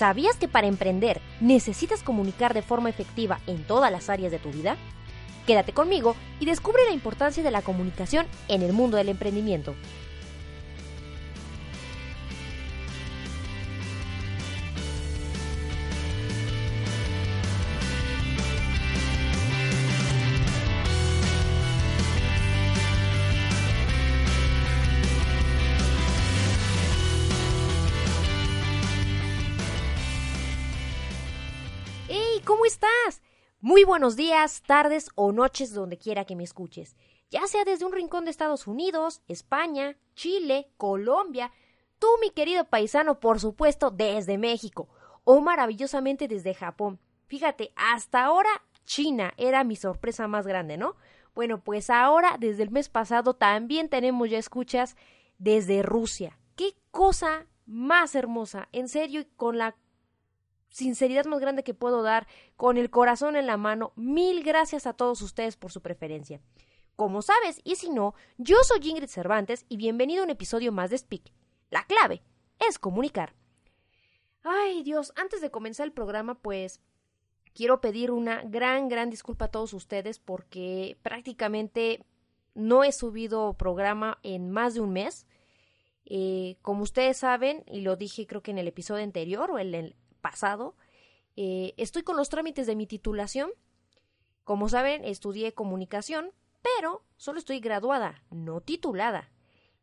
¿Sabías que para emprender necesitas comunicar de forma efectiva en todas las áreas de tu vida? Quédate conmigo y descubre la importancia de la comunicación en el mundo del emprendimiento. Muy buenos días, tardes o noches donde quiera que me escuches, ya sea desde un rincón de Estados Unidos, España, Chile, Colombia, tú mi querido paisano, por supuesto, desde México, o maravillosamente desde Japón. Fíjate, hasta ahora China era mi sorpresa más grande, ¿no? Bueno, pues ahora, desde el mes pasado, también tenemos ya escuchas desde Rusia. ¡Qué cosa más hermosa! En serio, y con la sinceridad más grande que puedo dar, con el corazón en la mano, mil gracias a todos ustedes por su preferencia. Como sabes, y si no, yo soy Ingrid Cervantes y bienvenido a un episodio más de Speak. La clave es comunicar. Ay Dios, antes de comenzar el programa, pues quiero pedir una gran, gran disculpa a todos ustedes porque prácticamente no he subido programa en más de un mes. Eh, como ustedes saben, y lo dije creo que en el episodio anterior o en el pasado, eh, estoy con los trámites de mi titulación. Como saben, estudié comunicación, pero solo estoy graduada, no titulada.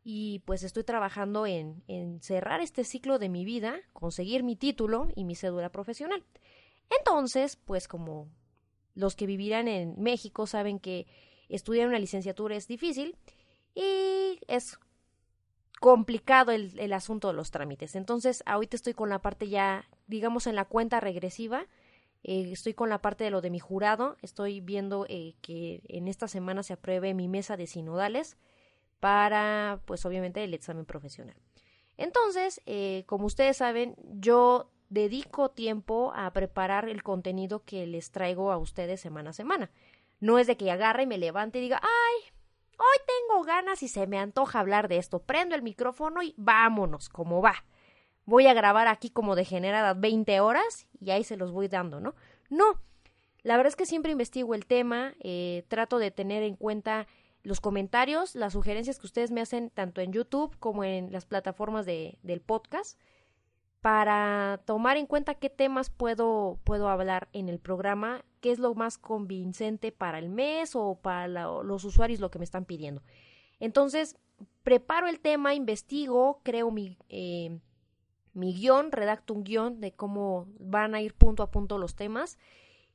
Y pues estoy trabajando en, cerrar este ciclo de mi vida, conseguir mi título y mi cédula profesional. Entonces, pues como los que vivirán en México saben que estudiar una licenciatura es difícil y es complicado el, el, asunto de los trámites. Entonces, ahorita estoy con la parte ya, digamos, en la cuenta regresiva. Eh, estoy con la parte de lo de mi jurado. Estoy viendo eh, que en esta semana se apruebe mi mesa de sinodales para, pues, obviamente, el examen profesional. Entonces, eh, como ustedes saben, yo dedico tiempo a preparar el contenido que les traigo a ustedes semana a semana. No es de que agarre y me levante y diga, ay, Hoy tengo ganas y se me antoja hablar de esto. Prendo el micrófono y vámonos, como va. Voy a grabar aquí como degenerada 20 horas y ahí se los voy dando, ¿no? No. La verdad es que siempre investigo el tema, eh, trato de tener en cuenta los comentarios, las sugerencias que ustedes me hacen tanto en YouTube como en las plataformas de, del podcast para tomar en cuenta qué temas puedo, puedo hablar en el programa, qué es lo más convincente para el mes o para los usuarios lo que me están pidiendo. Entonces, preparo el tema, investigo, creo mi, eh, mi guion, redacto un guion de cómo van a ir punto a punto los temas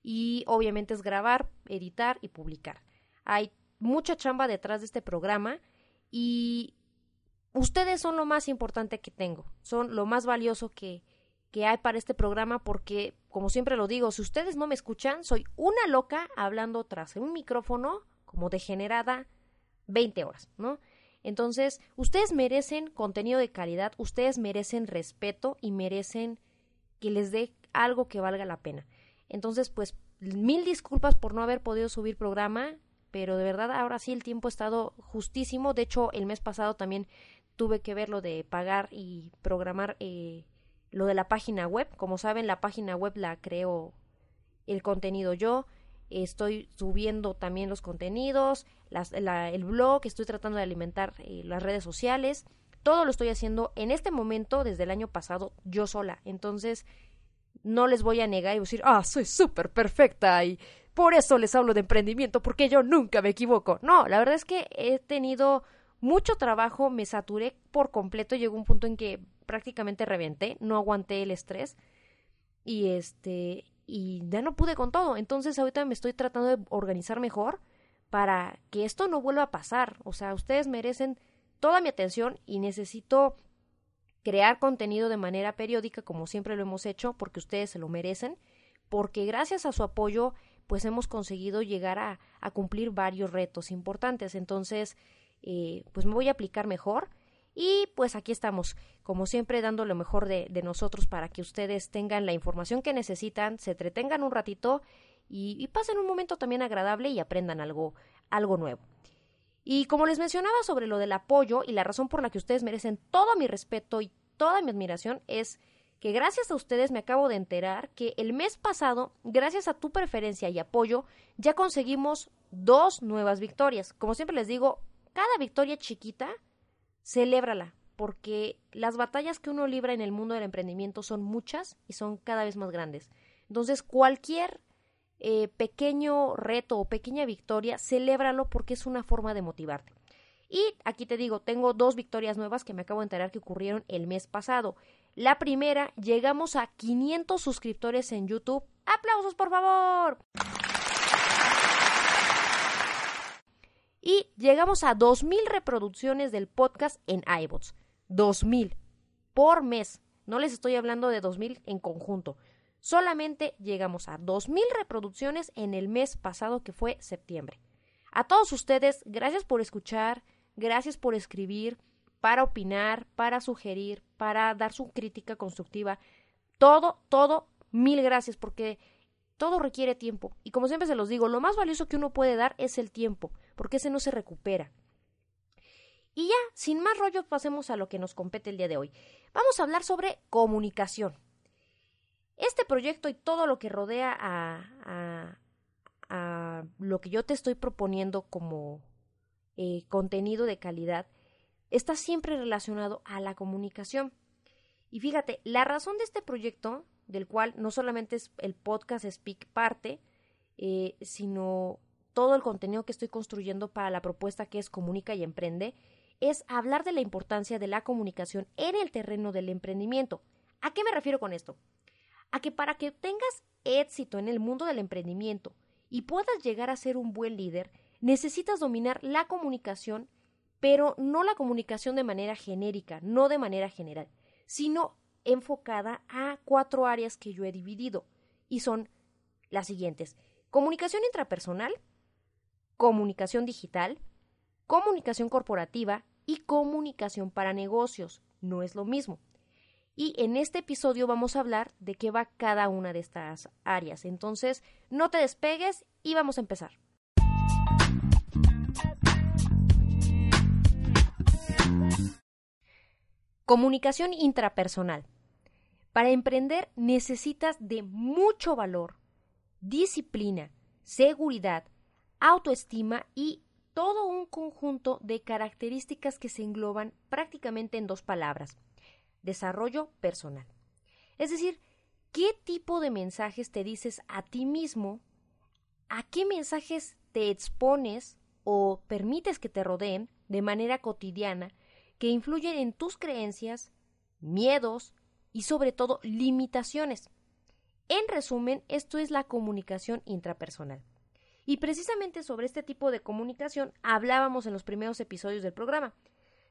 y obviamente es grabar, editar y publicar. Hay mucha chamba detrás de este programa y ustedes son lo más importante que tengo, son lo más valioso que, que hay para este programa porque, como siempre lo digo, si ustedes no me escuchan, soy una loca hablando tras un micrófono como degenerada 20 horas, ¿no? Entonces, ustedes merecen contenido de calidad, ustedes merecen respeto y merecen que les dé algo que valga la pena. Entonces, pues, mil disculpas por no haber podido subir programa, pero de verdad ahora sí el tiempo ha estado justísimo. De hecho, el mes pasado también tuve que ver lo de pagar y programar eh, lo de la página web. Como saben, la página web la creo el contenido yo. Estoy subiendo también los contenidos, el blog, estoy tratando de alimentar eh, las redes sociales. Todo lo estoy haciendo en este momento, desde el año pasado, yo sola. Entonces, no les voy a negar y decir, ah, soy súper perfecta y por eso les hablo de emprendimiento, porque yo nunca me equivoco. No, la verdad es que he tenido mucho trabajo, me saturé por completo, llegó un punto en que prácticamente reventé, no aguanté el estrés y este y ya no pude con todo. Entonces ahorita me estoy tratando de organizar mejor para que esto no vuelva a pasar. O sea, ustedes merecen toda mi atención y necesito crear contenido de manera periódica como siempre lo hemos hecho porque ustedes se lo merecen, porque gracias a su apoyo pues hemos conseguido llegar a, cumplir varios retos importantes. Entonces, eh, pues me voy a aplicar mejor. Y pues aquí estamos, como siempre, dando lo mejor de, nosotros para que ustedes tengan la información que necesitan, se entretengan un ratito y, pasen un momento también agradable y aprendan algo, algo nuevo. Y como les mencionaba sobre lo del apoyo y la razón por la que ustedes merecen todo mi respeto y toda mi admiración es que gracias a ustedes me acabo de enterar que el mes pasado, gracias a tu preferencia y apoyo, ya conseguimos dos nuevas victorias. Como siempre les digo, cada victoria chiquita, celébrala, porque las batallas que uno libra en el mundo del emprendimiento son muchas y son cada vez más grandes. Entonces, cualquier eh, pequeño reto o pequeña victoria, celébralo porque es una forma de motivarte. Y aquí te digo, tengo dos victorias nuevas que me acabo de enterar que ocurrieron el mes pasado. La primera, llegamos a 500 suscriptores en YouTube. ¡Aplausos, por favor! Y llegamos a 2.000 reproducciones del podcast en iBots. 2.000 por mes. No les estoy hablando de 2.000 en conjunto. Solamente llegamos a 2.000 reproducciones en el mes pasado que fue septiembre. A todos ustedes, gracias por escuchar, gracias por escribir, para opinar, para sugerir, para dar su crítica constructiva. Todo, todo, mil gracias, porque todo requiere tiempo. Y como siempre se los digo, lo más valioso que uno puede dar es el tiempo, porque ese no se recupera. Y ya, sin más rollos, pasemos a lo que nos compete el día de hoy. Vamos a hablar sobre comunicación. Este proyecto y todo lo que rodea a, a, a lo que yo te estoy proponiendo como eh, contenido de calidad está siempre relacionado a la comunicación. Y fíjate, la razón de este proyecto, del cual no solamente es el podcast Speak parte, eh, sino todo el contenido que estoy construyendo para la propuesta que es Comunica y Emprende, es hablar de la importancia de la comunicación en el terreno del emprendimiento. ¿A qué me refiero con esto? A que para que tengas éxito en el mundo del emprendimiento y puedas llegar a ser un buen líder, necesitas dominar la comunicación pero no la comunicación de manera genérica, no de manera general, sino enfocada a cuatro áreas que yo he dividido y son las siguientes. Comunicación intrapersonal, comunicación digital, comunicación corporativa y comunicación para negocios. No es lo mismo. Y en este episodio vamos a hablar de qué va cada una de estas áreas. Entonces, no te despegues y vamos a empezar. Comunicación intrapersonal. Para emprender necesitas de mucho valor, disciplina, seguridad, autoestima y todo un conjunto de características que se engloban prácticamente en dos palabras, desarrollo personal. Es decir, ¿qué tipo de mensajes te dices a ti mismo? ¿A qué mensajes te expones o permites que te rodeen de manera cotidiana que influyen en tus creencias, miedos y sobre todo limitaciones. En resumen, esto es la comunicación intrapersonal. Y precisamente sobre este tipo de comunicación hablábamos en los primeros episodios del programa,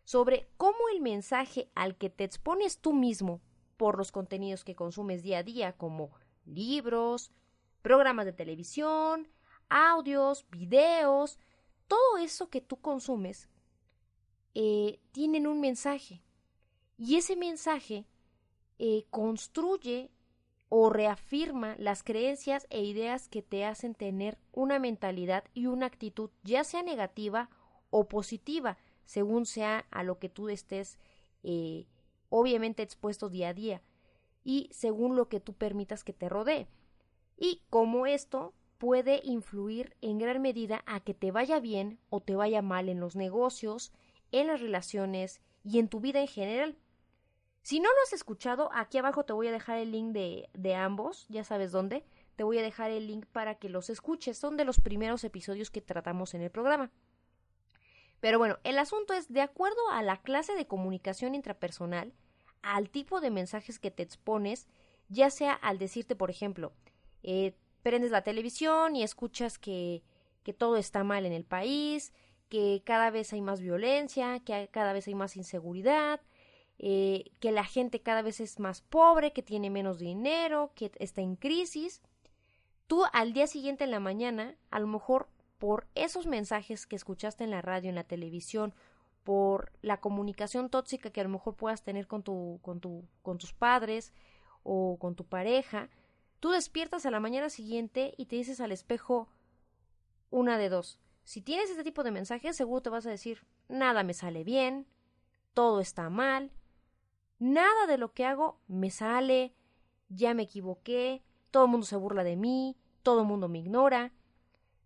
sobre cómo el mensaje al que te expones tú mismo por los contenidos que consumes día a día, como libros, programas de televisión, audios, videos, todo eso que tú consumes eh, tienen un mensaje y ese mensaje eh, construye o reafirma las creencias e ideas que te hacen tener una mentalidad y una actitud ya sea negativa o positiva según sea a lo que tú estés eh, obviamente expuesto día a día y según lo que tú permitas que te rodee y cómo esto puede influir en gran medida a que te vaya bien o te vaya mal en los negocios, en las relaciones y en tu vida en general. Si no lo has escuchado, aquí abajo te voy a dejar el link de, de ambos, ya sabes dónde, te voy a dejar el link para que los escuches, son de los primeros episodios que tratamos en el programa. Pero bueno, el asunto es, de acuerdo a la clase de comunicación intrapersonal, al tipo de mensajes que te expones, ya sea al decirte, por ejemplo, eh, prendes la televisión y escuchas que, que todo está mal en el país, que cada vez hay más violencia, que cada vez hay más inseguridad, eh, que la gente cada vez es más pobre, que tiene menos dinero, que está en crisis. Tú al día siguiente en la mañana, a lo mejor por esos mensajes que escuchaste en la radio, en la televisión, por la comunicación tóxica que a lo mejor puedas tener con, tu, con, tu, con tus padres o con tu pareja, tú despiertas a la mañana siguiente y te dices al espejo una de dos. Si tienes este tipo de mensajes, seguro te vas a decir, nada me sale bien, todo está mal, Nada de lo que hago me sale, ya me equivoqué, todo el mundo se burla de mí, todo el mundo me ignora.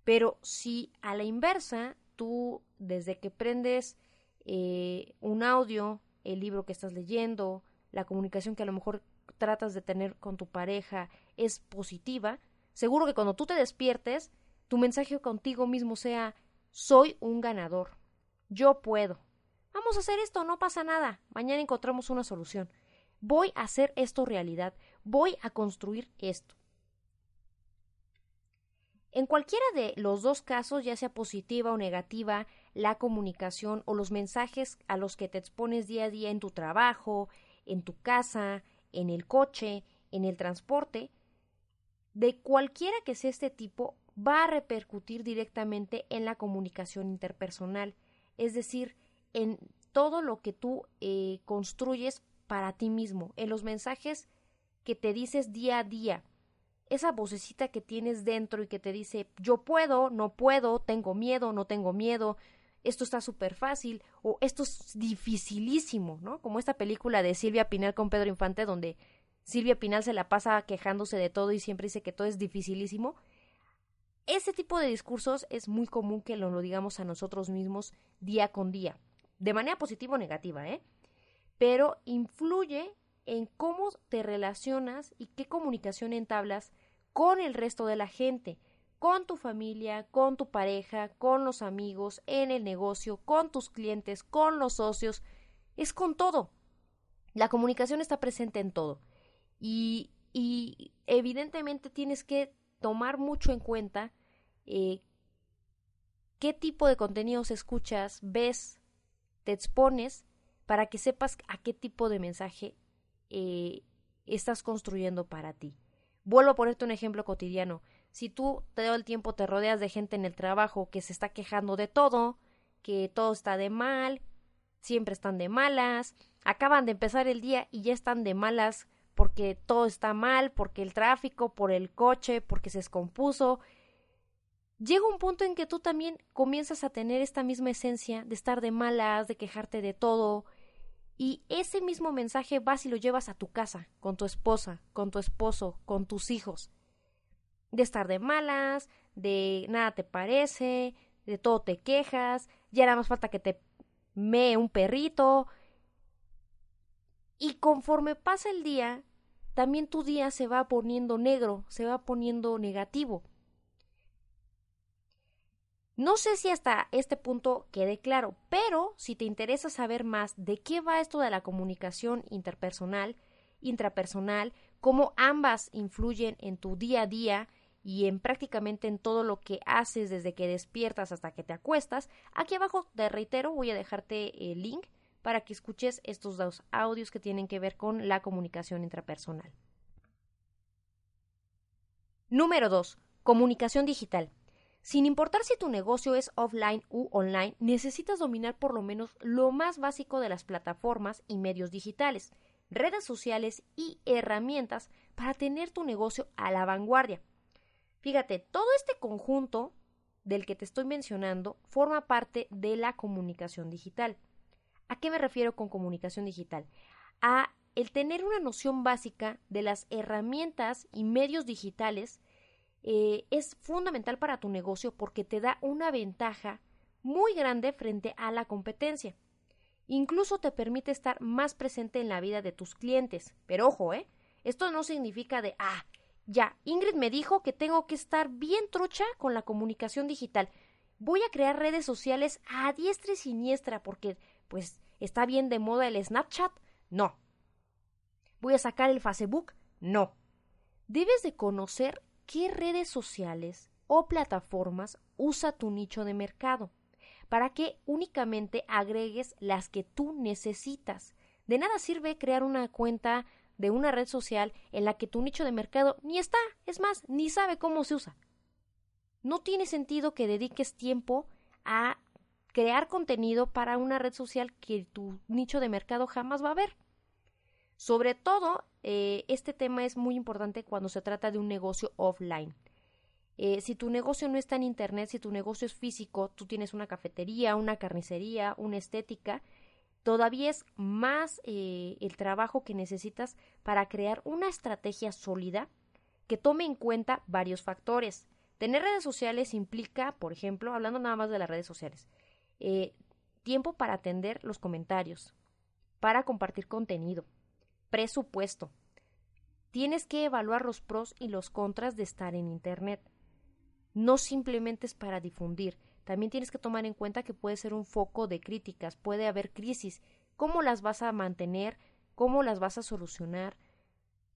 Pero si a la inversa, tú desde que prendes eh, un audio, el libro que estás leyendo, la comunicación que a lo mejor tratas de tener con tu pareja es positiva, seguro que cuando tú te despiertes, tu mensaje contigo mismo sea soy un ganador, yo puedo. Vamos a hacer esto, no pasa nada, mañana encontramos una solución. Voy a hacer esto realidad, voy a construir esto. En cualquiera de los dos casos, ya sea positiva o negativa, la comunicación o los mensajes a los que te expones día a día en tu trabajo, en tu casa, en el coche, en el transporte, de cualquiera que sea este tipo, va a repercutir directamente en la comunicación interpersonal, es decir, en todo lo que tú eh, construyes para ti mismo, en los mensajes que te dices día a día, esa vocecita que tienes dentro y que te dice yo puedo, no puedo, tengo miedo, no tengo miedo, esto está súper fácil o esto es dificilísimo, ¿no? Como esta película de Silvia Pinal con Pedro Infante donde Silvia Pinal se la pasa quejándose de todo y siempre dice que todo es dificilísimo. Ese tipo de discursos es muy común que lo, lo digamos a nosotros mismos día con día, de manera positiva o negativa, ¿eh? Pero influye en cómo te relacionas y qué comunicación entablas con el resto de la gente con tu familia, con tu pareja, con los amigos, en el negocio, con tus clientes, con los socios, es con todo. La comunicación está presente en todo. Y, y evidentemente tienes que tomar mucho en cuenta eh, qué tipo de contenidos escuchas, ves, te expones, para que sepas a qué tipo de mensaje eh, estás construyendo para ti. Vuelvo a ponerte un ejemplo cotidiano si tú todo el tiempo te rodeas de gente en el trabajo que se está quejando de todo, que todo está de mal, siempre están de malas, acaban de empezar el día y ya están de malas porque todo está mal, porque el tráfico, por el coche, porque se descompuso. Llega un punto en que tú también comienzas a tener esta misma esencia de estar de malas, de quejarte de todo, y ese mismo mensaje vas y lo llevas a tu casa, con tu esposa, con tu esposo, con tus hijos de estar de malas, de nada te parece, de todo te quejas, ya nada más falta que te mee un perrito. Y conforme pasa el día, también tu día se va poniendo negro, se va poniendo negativo. No sé si hasta este punto quede claro, pero si te interesa saber más de qué va esto de la comunicación interpersonal, intrapersonal, cómo ambas influyen en tu día a día y en prácticamente en todo lo que haces desde que despiertas hasta que te acuestas. Aquí abajo, te reitero, voy a dejarte el link para que escuches estos dos audios que tienen que ver con la comunicación intrapersonal. Número 2. Comunicación digital. Sin importar si tu negocio es offline u online, necesitas dominar por lo menos lo más básico de las plataformas y medios digitales, redes sociales y herramientas para tener tu negocio a la vanguardia. Fíjate, todo este conjunto del que te estoy mencionando forma parte de la comunicación digital. ¿A qué me refiero con comunicación digital? A el tener una noción básica de las herramientas y medios digitales eh, es fundamental para tu negocio porque te da una ventaja muy grande frente a la competencia. Incluso te permite estar más presente en la vida de tus clientes. Pero ojo, ¿eh? Esto no significa de, ah, ya, Ingrid me dijo que tengo que estar bien trucha con la comunicación digital. Voy a crear redes sociales a diestra y siniestra porque, pues, está bien de moda el Snapchat. No. Voy a sacar el Facebook. No. Debes de conocer qué redes sociales o plataformas usa tu nicho de mercado para que únicamente agregues las que tú necesitas. De nada sirve crear una cuenta de una red social en la que tu nicho de mercado ni está, es más, ni sabe cómo se usa. No tiene sentido que dediques tiempo a crear contenido para una red social que tu nicho de mercado jamás va a ver. Sobre todo, eh, este tema es muy importante cuando se trata de un negocio offline. Eh, si tu negocio no está en Internet, si tu negocio es físico, tú tienes una cafetería, una carnicería, una estética, todavía es más eh, el trabajo que necesitas para crear una estrategia sólida que tome en cuenta varios factores. Tener redes sociales implica, por ejemplo, hablando nada más de las redes sociales, tiempo para atender los comentarios, para compartir contenido, presupuesto. Tienes que evaluar los pros y los contras de estar en Internet. No simplemente es para difundir, también tienes que tomar en cuenta que puede ser un foco de críticas, puede haber crisis, cómo las vas a mantener, cómo las vas a solucionar.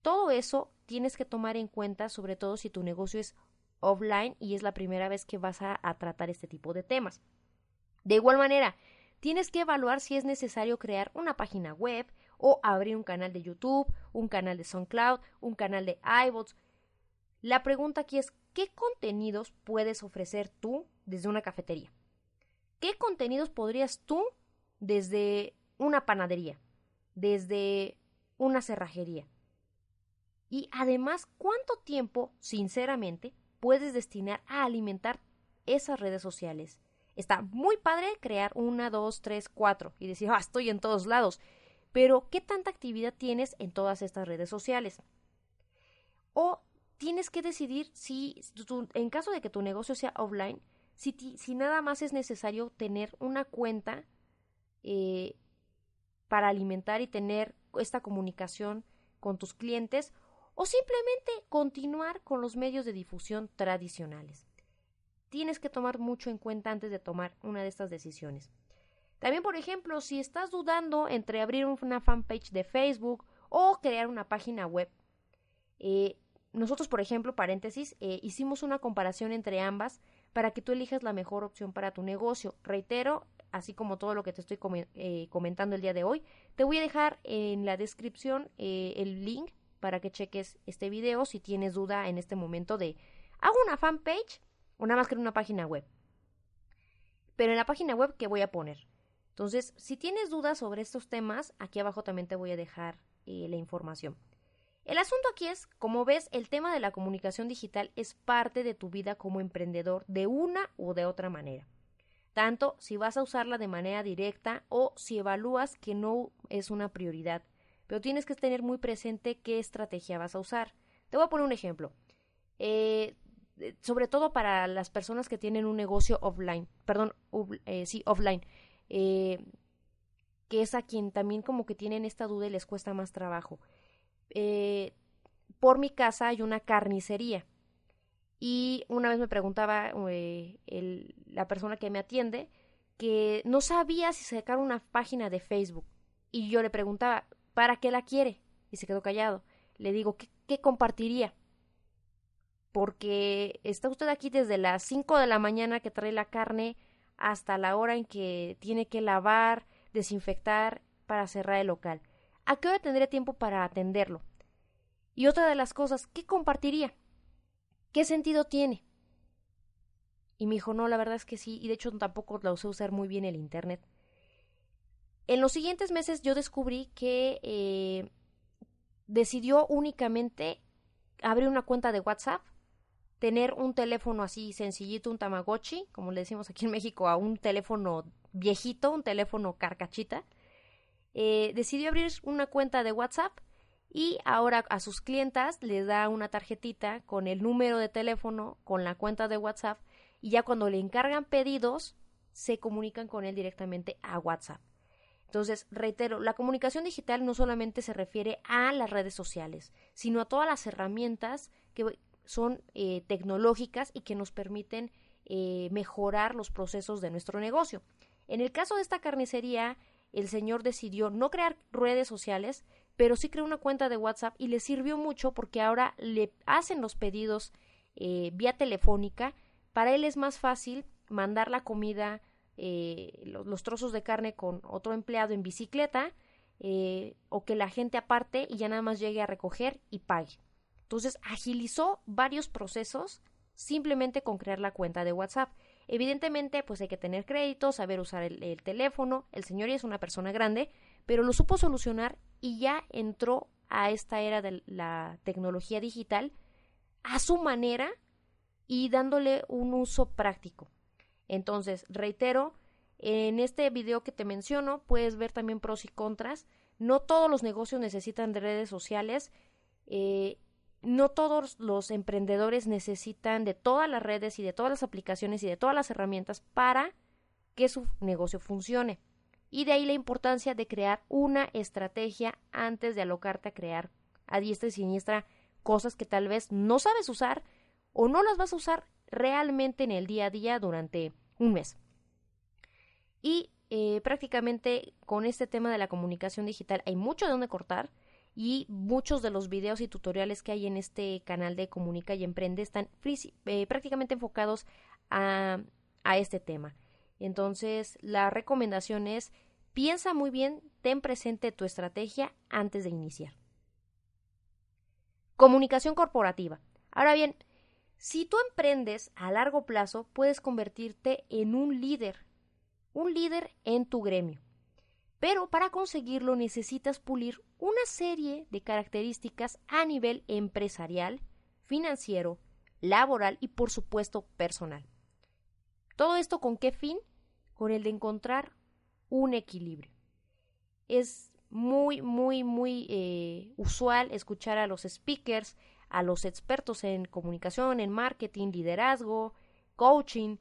Todo eso tienes que tomar en cuenta, sobre todo si tu negocio es offline y es la primera vez que vas a, tratar este tipo de temas. De igual manera, tienes que evaluar si es necesario crear una página web o abrir un canal de YouTube, un canal de SoundCloud, un canal de iBots. La pregunta aquí es, ¿qué contenidos puedes ofrecer tú desde una cafetería? ¿Qué contenidos podrías tú desde una panadería, desde una cerrajería? Y además, ¿cuánto tiempo, sinceramente, puedes destinar a alimentar esas redes sociales? Está muy padre crear una, dos, tres, cuatro y decir, ah, estoy en todos lados. Pero, ¿qué tanta actividad tienes en todas estas redes sociales? O tienes que decidir si, en caso de que tu negocio sea offline, si, nada más es necesario tener una cuenta eh, para alimentar y tener esta comunicación con tus clientes o simplemente continuar con los medios de difusión tradicionales. Tienes que tomar mucho en cuenta antes de tomar una de estas decisiones. También, por ejemplo, si estás dudando entre abrir una fanpage de Facebook o crear una página web, eh, nosotros, por ejemplo, paréntesis, eh, hicimos una comparación entre ambas para que tú elijas la mejor opción para tu negocio. Reitero, así como todo lo que te estoy eh, comentando el día de hoy, te voy a dejar en la descripción el link para que cheques este video si tienes duda en este momento de ¿hago una fanpage o nada más que una página web? Pero en la página web, ¿qué voy a poner? Entonces, si tienes dudas sobre estos temas, aquí abajo también te voy a dejar eh, la información. El asunto aquí es, como ves, el tema de la comunicación digital es parte de tu vida como emprendedor de una u de otra manera. Tanto si vas a usarla de manera directa o si evalúas que no es una prioridad pero tienes que tener muy presente qué estrategia vas a usar. Te voy a poner un ejemplo. Eh, sobre todo para las personas que tienen un negocio offline, perdón, eh, sí, offline, eh, que es a quien también como que tienen esta duda y les cuesta más trabajo. por mi casa hay una carnicería y una vez me preguntaba la persona que me atiende que no sabía si sacar una página de Facebook y yo le preguntaba, ¿Para qué la quiere? Y se quedó callado. Le digo, ¿qué, compartiría? Porque está usted aquí desde las 5 de la mañana que trae la carne hasta la hora en que tiene que lavar, desinfectar para cerrar el local. ¿A qué hora tendría tiempo para atenderlo? Y otra de las cosas, ¿qué compartiría? ¿Qué sentido tiene? Y me dijo, no, la verdad es que sí, y de hecho tampoco la usé usar muy bien el Internet. En los siguientes meses yo descubrí que eh, decidió únicamente abrir una cuenta de WhatsApp, tener un teléfono así sencillito, un Tamagotchi, como le decimos aquí en México, a un teléfono viejito, un teléfono carcachita. Eh, decidió abrir una cuenta de WhatsApp y ahora a sus clientas les da una tarjetita con el número de teléfono, con la cuenta de WhatsApp y ya cuando le encargan pedidos se comunican con él directamente a WhatsApp. Entonces, reitero, la comunicación digital no solamente se refiere a las redes sociales, sino a todas las herramientas que son eh, tecnológicas y que nos permiten eh, mejorar los procesos de nuestro negocio. En el caso de esta carnicería, el señor decidió no crear redes sociales, pero sí creó una cuenta de WhatsApp y le sirvió mucho porque ahora le hacen los pedidos eh, vía telefónica. Para él es más fácil mandar la comida eh, los, trozos de carne con otro empleado en bicicleta eh, o que la gente aparte y ya nada más llegue a recoger y pague. Entonces agilizó varios procesos simplemente con crear la cuenta de WhatsApp. Evidentemente, pues hay que tener crédito, saber usar el, el teléfono. El señor ya es una persona grande, pero lo supo solucionar y ya entró a esta era de la tecnología digital a su manera y dándole un uso práctico. Entonces, reitero, En este video que te menciono puedes ver también pros y contras. No todos los negocios necesitan de redes sociales. Eh, no todos los emprendedores necesitan de todas las redes y de todas las aplicaciones y de todas las herramientas para que su negocio funcione. Y de ahí la importancia de crear una estrategia antes de alocarte a crear a diestra y siniestra cosas que tal vez no sabes usar o no las vas a usar realmente en el día a día durante un mes. Y eh, prácticamente con este tema de la comunicación digital hay mucho de donde cortar y muchos de los videos y tutoriales que hay en este canal de Comunica y Emprende están eh, prácticamente enfocados a, a este tema. Entonces, la recomendación es piensa muy bien, ten presente tu estrategia antes de iniciar. Comunicación corporativa. Ahora bien, si tú emprendes a largo plazo, puedes convertirte en un líder, un líder en tu gremio. Pero para conseguirlo necesitas pulir una serie de características a nivel empresarial, financiero, laboral y por supuesto personal. ¿Todo esto con qué fin? Con el de encontrar un equilibrio. Es muy, muy, muy eh, usual escuchar a los speakers, a los expertos en comunicación, en marketing, liderazgo, coaching,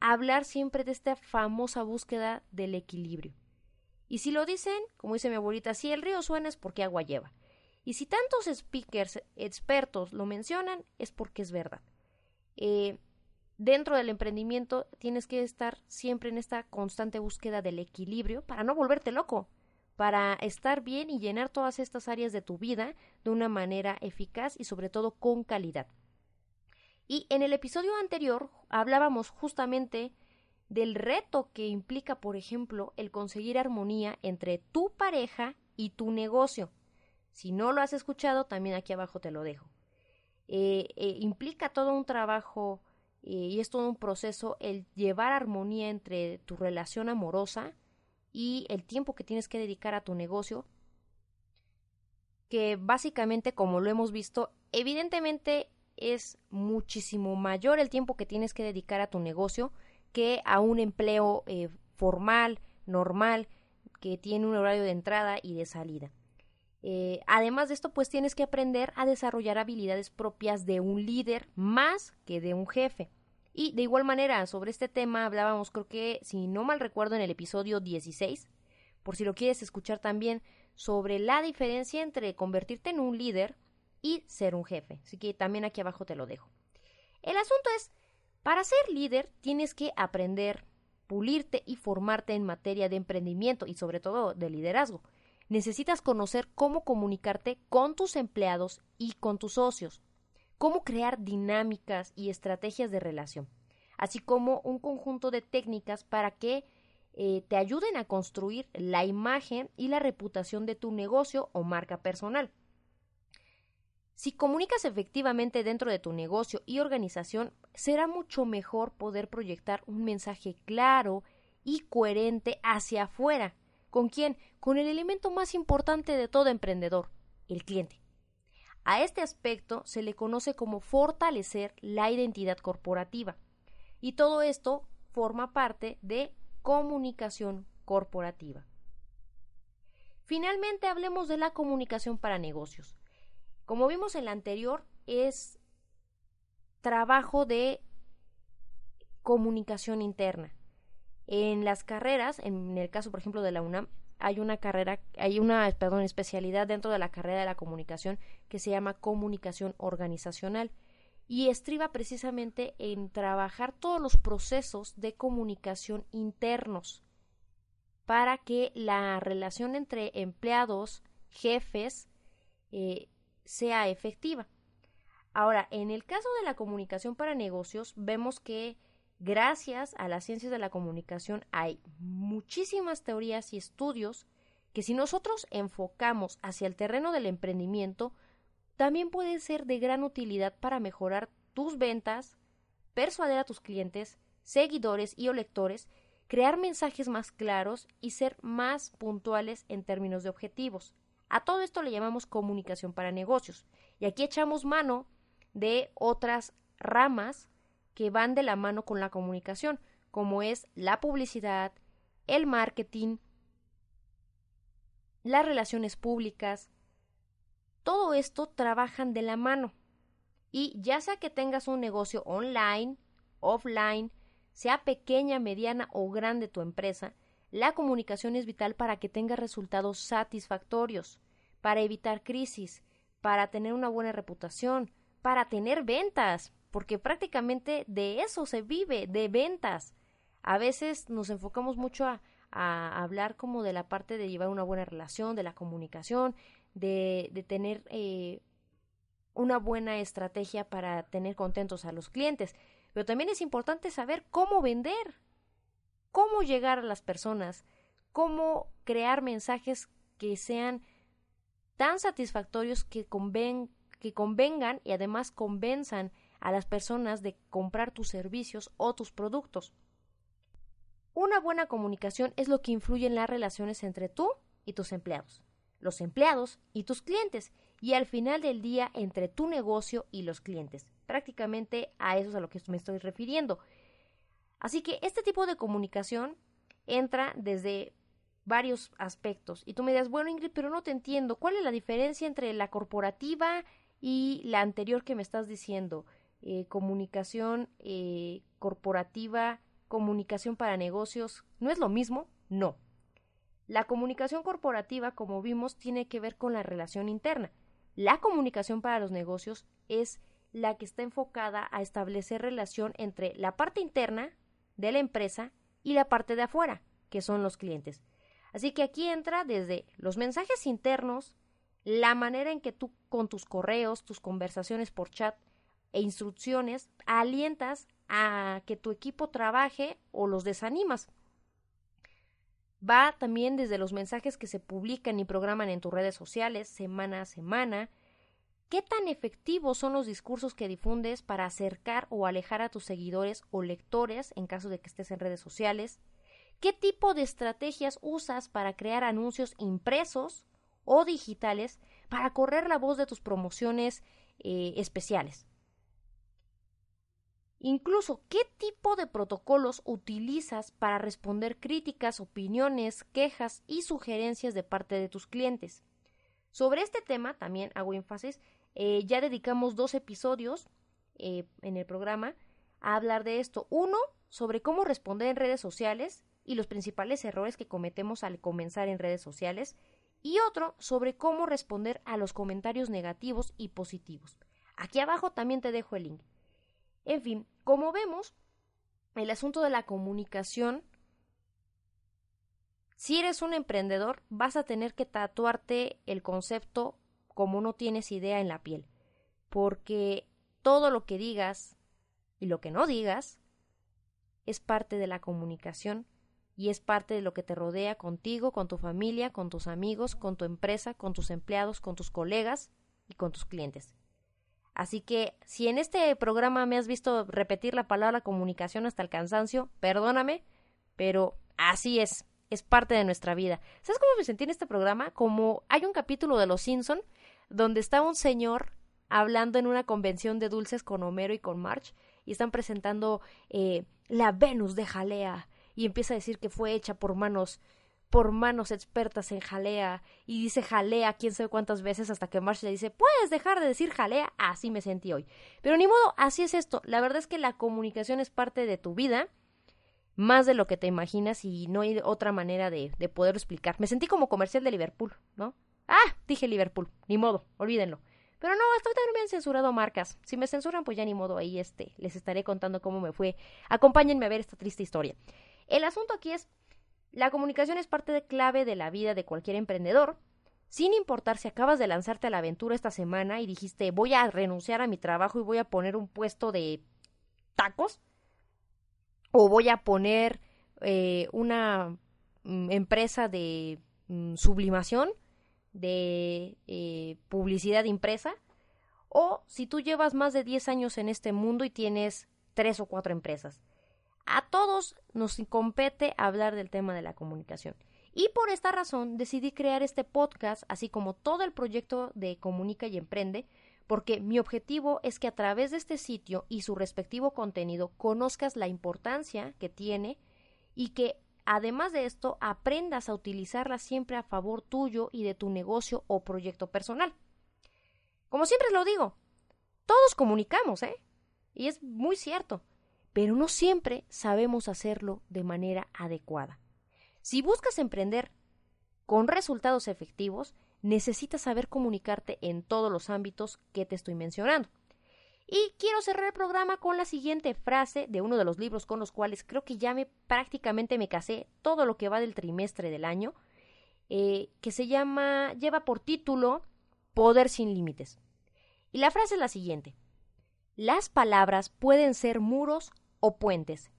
hablar siempre de esta famosa búsqueda del equilibrio. Y si lo dicen, como dice mi abuelita, si el río suena es porque agua lleva. Y si tantos speakers expertos lo mencionan, es porque es verdad. Eh, dentro del emprendimiento tienes que estar siempre en esta constante búsqueda del equilibrio para no volverte loco, para estar bien y llenar todas estas áreas de tu vida de una manera eficaz y sobre todo con calidad. Y en el episodio anterior hablábamos justamente del reto que implica, por ejemplo, el conseguir armonía entre tu pareja y tu negocio. Si no lo has escuchado, también aquí abajo te lo dejo. Eh, eh, implica todo un trabajo eh, y es todo un proceso el llevar armonía entre tu relación amorosa y el tiempo que tienes que dedicar a tu negocio, que básicamente, como lo hemos visto, evidentemente es muchísimo mayor el tiempo que tienes que dedicar a tu negocio que a un empleo eh, formal, normal, que tiene un horario de entrada y de salida. Eh, además de esto, pues tienes que aprender a desarrollar habilidades propias de un líder más que de un jefe. Y de igual manera, sobre este tema hablábamos, creo que, si no mal recuerdo, en el episodio 16, por si lo quieres escuchar también, sobre la diferencia entre convertirte en un líder y ser un jefe. Así que también aquí abajo te lo dejo. El asunto es para ser líder tienes que aprender, pulirte y formarte en materia de emprendimiento y sobre todo de liderazgo. Necesitas conocer cómo comunicarte con tus empleados y con tus socios, cómo crear dinámicas y estrategias de relación, así como un conjunto de técnicas para que eh, te ayuden a construir la imagen y la reputación de tu negocio o marca personal. Si comunicas efectivamente dentro de tu negocio y organización, será mucho mejor poder proyectar un mensaje claro y coherente hacia afuera. ¿Con quién? Con el elemento más importante de todo emprendedor, el cliente. A este aspecto se le conoce como fortalecer la identidad corporativa. Y todo esto forma parte de comunicación corporativa. Finalmente hablemos de la comunicación para negocios. Como vimos en la anterior, es trabajo de comunicación interna. En las carreras, en el caso, por ejemplo, de la UNAM, hay una carrera, hay una, perdón, especialidad dentro de la carrera de la comunicación que se llama comunicación organizacional y estriba precisamente en trabajar todos los procesos de comunicación internos para que la relación entre empleados, jefes, eh, sea efectiva. Ahora, en el caso de la comunicación para negocios, vemos que gracias a las ciencias de la comunicación hay muchísimas teorías y estudios que si nosotros enfocamos hacia el terreno del emprendimiento, también puede ser de gran utilidad para mejorar tus ventas, persuadir a tus clientes, seguidores y o lectores, crear mensajes más claros y ser más puntuales en términos de objetivos. A todo esto le llamamos comunicación para negocios. Y aquí echamos mano de otras ramas que van de la mano con la comunicación, como es la publicidad, el marketing, las relaciones públicas, todo esto trabajan de la mano. Y ya sea que tengas un negocio online, offline, sea pequeña, mediana o grande tu empresa, la comunicación es vital para que tengas resultados satisfactorios, para evitar crisis, para tener una buena reputación, para tener ventas, porque prácticamente de eso se vive, de ventas. A veces nos enfocamos mucho a, hablar como de la parte de llevar una buena relación, de la comunicación, de, de tener eh, una buena estrategia para tener contentos a los clientes. Pero también es importante saber cómo vender, cómo llegar a las personas, cómo crear mensajes que sean tan satisfactorios que, que convengan y además convenzan a las personas de comprar tus servicios o tus productos. Una buena comunicación es lo que influye en las relaciones entre tú y tus empleados, los empleados y tus clientes, y al final del día entre tu negocio y los clientes. Prácticamente a eso es a lo que me estoy refiriendo. Así que este tipo de comunicación entra desde varios aspectos. Y tú me dirás, bueno Ingrid, pero no te entiendo. ¿Cuál es la diferencia entre la corporativa y la anterior que me estás diciendo? Eh, comunicación eh, corporativa comunicación para negocios no es lo mismo? No. La comunicación corporativa, como vimos, tiene que ver con la relación interna. La comunicación para los negocios es la que está enfocada a establecer relación entre la parte interna de la empresa y la parte de afuera, que son los clientes. Así que aquí entra desde los mensajes internos, la manera en que tú con tus correos, tus conversaciones por chat e instrucciones alientas a que tu equipo trabaje o los desanimas. Va también desde los mensajes que se publican y programan en tus redes sociales semana a semana. ¿Qué tan efectivos son los discursos que difundes para acercar o alejar a tus seguidores o lectores en caso de que estés en redes sociales? ¿Qué tipo de estrategias usas para crear anuncios impresos o digitales para correr la voz de tus promociones eh, especiales? Incluso, ¿qué tipo de protocolos utilizas para responder críticas, opiniones, quejas y sugerencias de parte de tus clientes? Sobre este tema, también hago énfasis, eh, ya dedicamos dos episodios eh, en el programa a hablar de esto. Uno, sobre cómo responder en redes sociales y los principales errores que cometemos al comenzar en redes sociales. Y otro, sobre cómo responder a los comentarios negativos y positivos. Aquí abajo también te dejo el link. En fin, como vemos, el asunto de la comunicación, si eres un emprendedor, vas a tener que tatuarte el concepto como no tienes idea en la piel, porque todo lo que digas y lo que no digas es parte de la comunicación y es parte de lo que te rodea contigo, con tu familia, con tus amigos, con tu empresa, con tus empleados, con tus colegas y con tus clientes. Así que si en este programa me has visto repetir la palabra comunicación hasta el cansancio, perdóname, pero así es, es parte de nuestra vida. ¿Sabes cómo me sentí en este programa? Como hay un capítulo de Los Simpson donde está un señor hablando en una convención de dulces con Homero y con March y están presentando eh, la Venus de Jalea y empieza a decir que fue hecha por manos por manos expertas en jalea y dice jalea quién sabe cuántas veces hasta que Marsh le dice puedes dejar de decir jalea así me sentí hoy. Pero ni modo así es esto. La verdad es que la comunicación es parte de tu vida más de lo que te imaginas y no hay otra manera de, de poder explicar. Me sentí como comercial de Liverpool ¿no? Ah dije Liverpool ni modo olvídenlo pero no, hasta ahorita no me han censurado marcas. Si me censuran, pues ya ni modo, ahí este, les estaré contando cómo me fue. Acompáñenme a ver esta triste historia. El asunto aquí es la comunicación es parte clave de la vida de cualquier emprendedor, sin importar si acabas de lanzarte a la aventura esta semana y dijiste voy a renunciar a mi trabajo y voy a poner un puesto de tacos, o voy a poner eh, una mm, empresa de mm, sublimación, de eh, publicidad impresa, o si tú llevas más de 10 años en este mundo y tienes tres o cuatro empresas. A todos nos compete hablar del tema de la comunicación. Y por esta razón decidí crear este podcast, así como todo el proyecto de Comunica y Emprende, porque mi objetivo es que a través de este sitio y su respectivo contenido conozcas la importancia que tiene y que además de esto, aprendas a utilizarla siempre a favor tuyo y de tu negocio o proyecto personal. Como siempre lo digo, todos comunicamos, ¿eh? Y es muy cierto, pero no siempre sabemos hacerlo de manera adecuada. Si buscas emprender con resultados efectivos, necesitas saber comunicarte en todos los ámbitos que te estoy mencionando. Y quiero cerrar el programa con la siguiente frase de uno de los libros con los cuales creo que ya me prácticamente me casé todo lo que va del trimestre del año, eh, que se llama, lleva por título Poder sin límites. Y la frase es la siguiente. Las palabras pueden ser muros o puentes.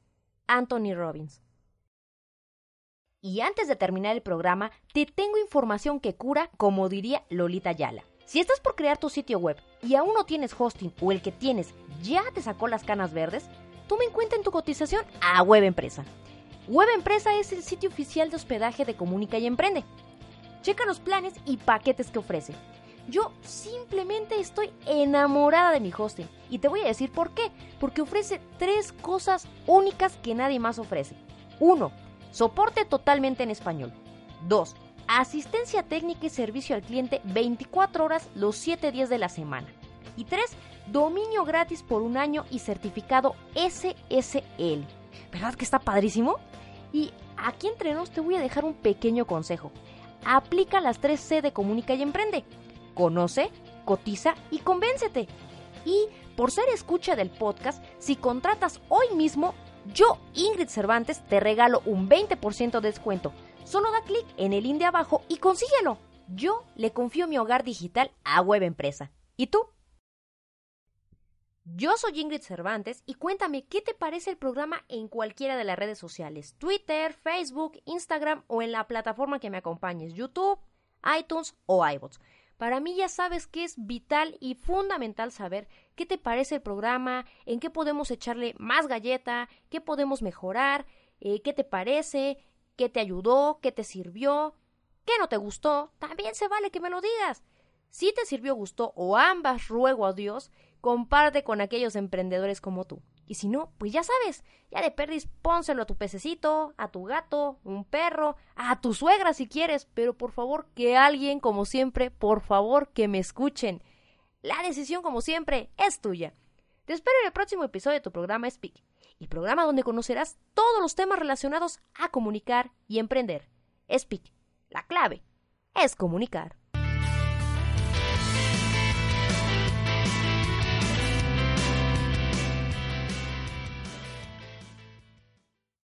Anthony Robbins. Y antes de terminar el programa, te tengo información que cura, como diría Lolita Yala. Si estás por crear tu sitio web y aún no tienes hosting o el que tienes ya te sacó las canas verdes, toma en cuenta en tu cotización a Web Empresa. Web Empresa es el sitio oficial de hospedaje de Comunica y Emprende. Checa los planes y paquetes que ofrece. Yo simplemente estoy enamorada de mi hosting y te voy a decir por qué. Porque ofrece tres cosas únicas que nadie más ofrece. 1. Soporte totalmente en español. 2. Asistencia técnica y servicio al cliente 24 horas los 7 días de la semana. Y 3. Dominio gratis por un año y certificado SSL. ¿Verdad que está padrísimo? Y aquí entre nos te voy a dejar un pequeño consejo. Aplica las 3C de Comunica y Emprende conoce, cotiza y convéncete. Y por ser escucha del podcast, si contratas hoy mismo, yo, Ingrid Cervantes, te regalo un 20% de descuento. Solo da clic en el link de abajo y consíguelo. Yo le confío mi hogar digital a Web Empresa. ¿Y tú? Yo soy Ingrid Cervantes y cuéntame qué te parece el programa en cualquiera de las redes sociales, Twitter, Facebook, Instagram o en la plataforma que me acompañes, YouTube, iTunes o iBots. Para mí ya sabes que es vital y fundamental saber qué te parece el programa, en qué podemos echarle más galleta, qué podemos mejorar, eh, qué te parece, qué te ayudó, qué te sirvió, qué no te gustó. También se vale que me lo digas. Si te sirvió, gustó o ambas, ruego a Dios, comparte con aquellos emprendedores como tú. Y si no, pues ya sabes, ya de perdis pónselo a tu pececito, a tu gato, un perro, a tu suegra si quieres, pero por favor que alguien, como siempre, por favor que me escuchen. La decisión, como siempre, es tuya. Te espero en el próximo episodio de tu programa Speak, el programa donde conocerás todos los temas relacionados a comunicar y emprender. Speak, la clave es comunicar.